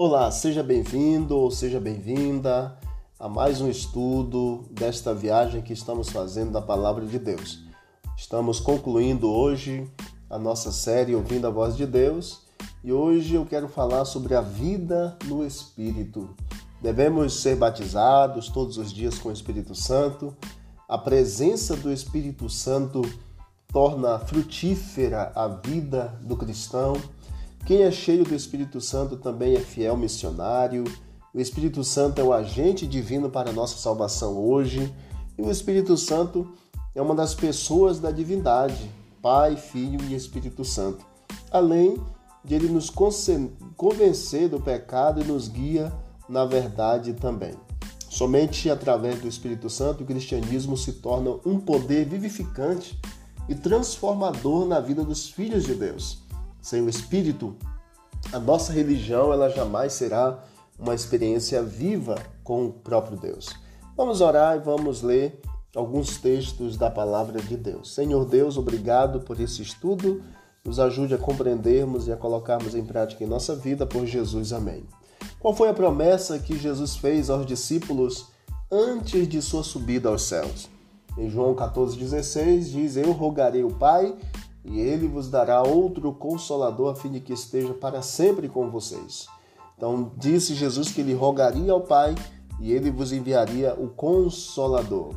Olá, seja bem-vindo ou seja bem-vinda a mais um estudo desta viagem que estamos fazendo da Palavra de Deus. Estamos concluindo hoje a nossa série Ouvindo a Voz de Deus e hoje eu quero falar sobre a vida no Espírito. Devemos ser batizados todos os dias com o Espírito Santo. A presença do Espírito Santo torna frutífera a vida do cristão. Quem é cheio do Espírito Santo também é fiel missionário. O Espírito Santo é o agente divino para a nossa salvação hoje. E o Espírito Santo é uma das pessoas da divindade, Pai, Filho e Espírito Santo. Além de ele nos convencer do pecado e nos guia na verdade também. Somente através do Espírito Santo o cristianismo se torna um poder vivificante e transformador na vida dos filhos de Deus. Sem o Espírito, a nossa religião ela jamais será uma experiência viva com o próprio Deus. Vamos orar e vamos ler alguns textos da palavra de Deus. Senhor Deus, obrigado por esse estudo. Nos ajude a compreendermos e a colocarmos em prática em nossa vida por Jesus. Amém. Qual foi a promessa que Jesus fez aos discípulos antes de sua subida aos céus? Em João 14,16 diz: Eu rogarei o Pai, e ele vos dará outro consolador, a fim de que esteja para sempre com vocês. Então, disse Jesus que ele rogaria ao Pai e ele vos enviaria o consolador.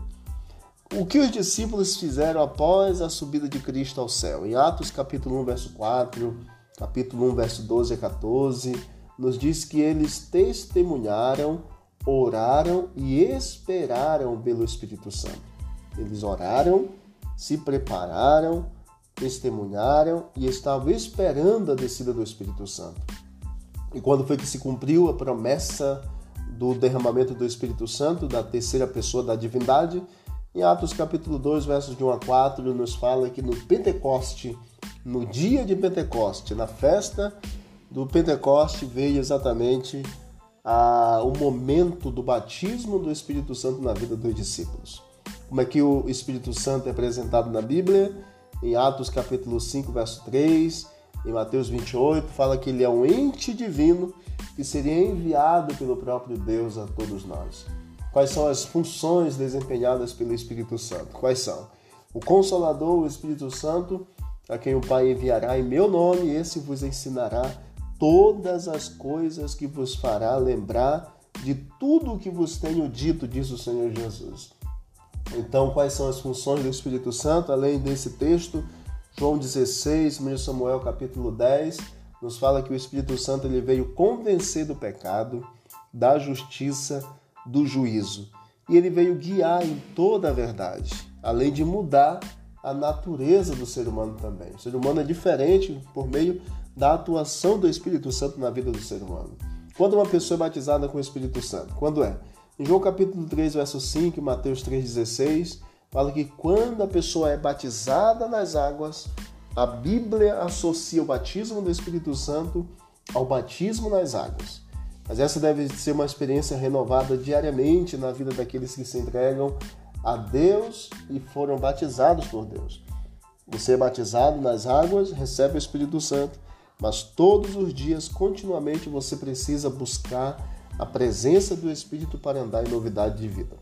O que os discípulos fizeram após a subida de Cristo ao céu? Em Atos capítulo 1, verso 4, capítulo 1, verso 12 a 14, nos diz que eles testemunharam, oraram e esperaram pelo Espírito Santo. Eles oraram, se prepararam, testemunharam e estavam esperando a descida do Espírito Santo. E quando foi que se cumpriu a promessa do derramamento do Espírito Santo, da terceira pessoa da divindade? Em Atos capítulo 2, versos de 1 a 4, nos fala que no Pentecoste, no dia de Pentecoste, na festa do Pentecoste, veio exatamente a, o momento do batismo do Espírito Santo na vida dos discípulos como é que o Espírito Santo é apresentado na Bíblia. Em Atos capítulo 5, verso 3, em Mateus 28, fala que ele é um ente divino que seria enviado pelo próprio Deus a todos nós. Quais são as funções desempenhadas pelo Espírito Santo? Quais são? O Consolador, o Espírito Santo, a quem o Pai enviará em meu nome, esse vos ensinará todas as coisas que vos fará lembrar de tudo o que vos tenho dito, diz o Senhor Jesus. Então, quais são as funções do Espírito Santo? Além desse texto, João 16, 1 Samuel capítulo 10, nos fala que o Espírito Santo ele veio convencer do pecado, da justiça, do juízo. E ele veio guiar em toda a verdade, além de mudar a natureza do ser humano também. O ser humano é diferente por meio da atuação do Espírito Santo na vida do ser humano. Quando uma pessoa é batizada com o Espírito Santo? Quando é? Em João capítulo 3, verso 5 e Mateus 3,16, fala que quando a pessoa é batizada nas águas, a Bíblia associa o batismo do Espírito Santo ao batismo nas águas. Mas essa deve ser uma experiência renovada diariamente na vida daqueles que se entregam a Deus e foram batizados por Deus. Você é batizado nas águas, recebe o Espírito Santo, mas todos os dias, continuamente, você precisa buscar a presença do Espírito para andar em novidade de vida.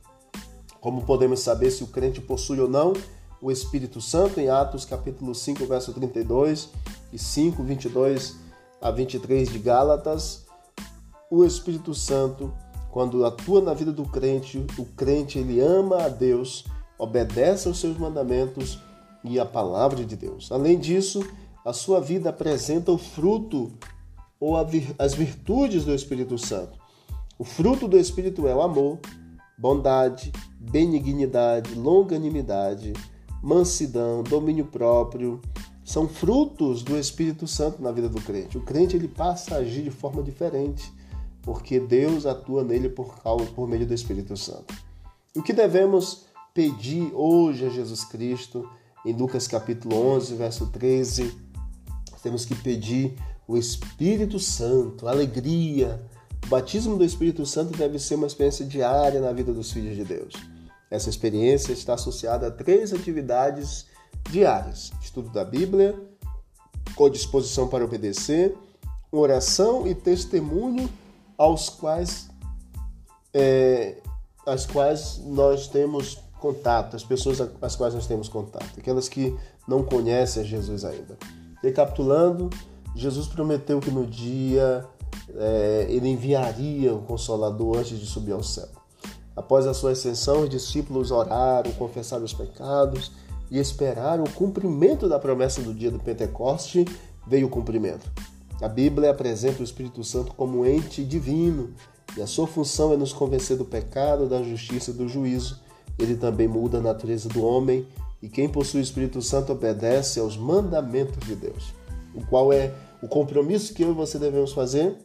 Como podemos saber se o crente possui ou não o Espírito Santo? Em Atos capítulo 5, verso 32 e 5, 22 a 23 de Gálatas, o Espírito Santo, quando atua na vida do crente, o crente ele ama a Deus, obedece aos seus mandamentos e a palavra de Deus. Além disso, a sua vida apresenta o fruto ou as virtudes do Espírito Santo. O fruto do Espírito é o amor, bondade, benignidade, longanimidade, mansidão, domínio próprio. São frutos do Espírito Santo na vida do crente. O crente ele passa a agir de forma diferente, porque Deus atua nele por, causa, por meio do Espírito Santo. O que devemos pedir hoje a Jesus Cristo? Em Lucas capítulo 11, verso 13, temos que pedir o Espírito Santo, alegria, o batismo do Espírito Santo deve ser uma experiência diária na vida dos filhos de Deus. Essa experiência está associada a três atividades diárias: estudo da Bíblia, com disposição para obedecer, oração e testemunho aos quais é, as quais nós temos contato, as pessoas às quais nós temos contato, aquelas que não conhecem a Jesus ainda. Recapitulando, Jesus prometeu que no dia é, ele enviaria o Consolador antes de subir ao céu. Após a sua ascensão, os discípulos oraram, confessaram os pecados e esperaram o cumprimento da promessa do dia do Pentecoste. Veio o cumprimento. A Bíblia apresenta o Espírito Santo como um ente divino e a sua função é nos convencer do pecado, da justiça e do juízo. Ele também muda a natureza do homem e quem possui o Espírito Santo obedece aos mandamentos de Deus. O qual é o compromisso que eu e você devemos fazer?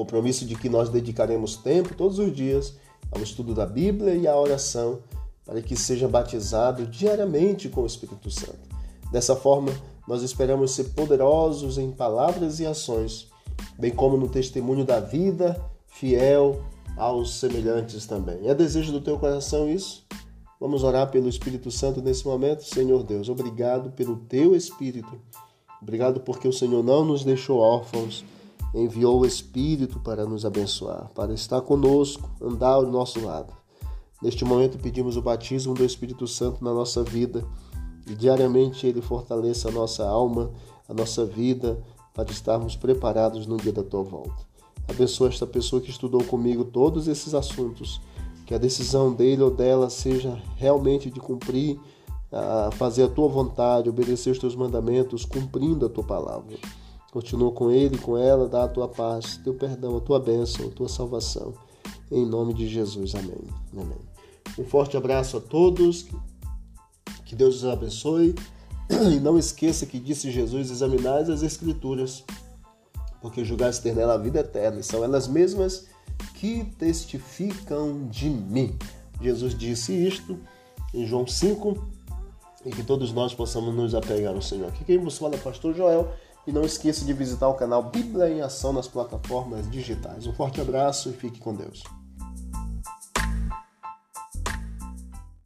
Compromisso de que nós dedicaremos tempo todos os dias ao estudo da Bíblia e à oração, para que seja batizado diariamente com o Espírito Santo. Dessa forma, nós esperamos ser poderosos em palavras e ações, bem como no testemunho da vida, fiel aos semelhantes também. É desejo do teu coração isso? Vamos orar pelo Espírito Santo nesse momento? Senhor Deus, obrigado pelo teu Espírito. Obrigado porque o Senhor não nos deixou órfãos enviou o Espírito para nos abençoar, para estar conosco, andar ao nosso lado. Neste momento pedimos o batismo do Espírito Santo na nossa vida e diariamente ele fortaleça a nossa alma, a nossa vida, para estarmos preparados no dia da tua volta. Abençoa esta pessoa que estudou comigo todos esses assuntos, que a decisão dele ou dela seja realmente de cumprir, a fazer a tua vontade, obedecer os teus mandamentos, cumprindo a tua palavra. Continua com ele, com ela, dá a tua paz, teu perdão, a tua bênção, a tua salvação. Em nome de Jesus. Amém. Amém. Um forte abraço a todos. Que Deus os abençoe. E não esqueça que disse Jesus: examinais as Escrituras, porque julgaste ter nela a vida eterna, e são elas mesmas que testificam de mim. Jesus disse isto em João 5 e que todos nós possamos nos apegar ao Senhor. Aqui quem vos fala é pastor Joel. E não esqueça de visitar o canal Bíblia em Ação nas plataformas digitais. Um forte abraço e fique com Deus.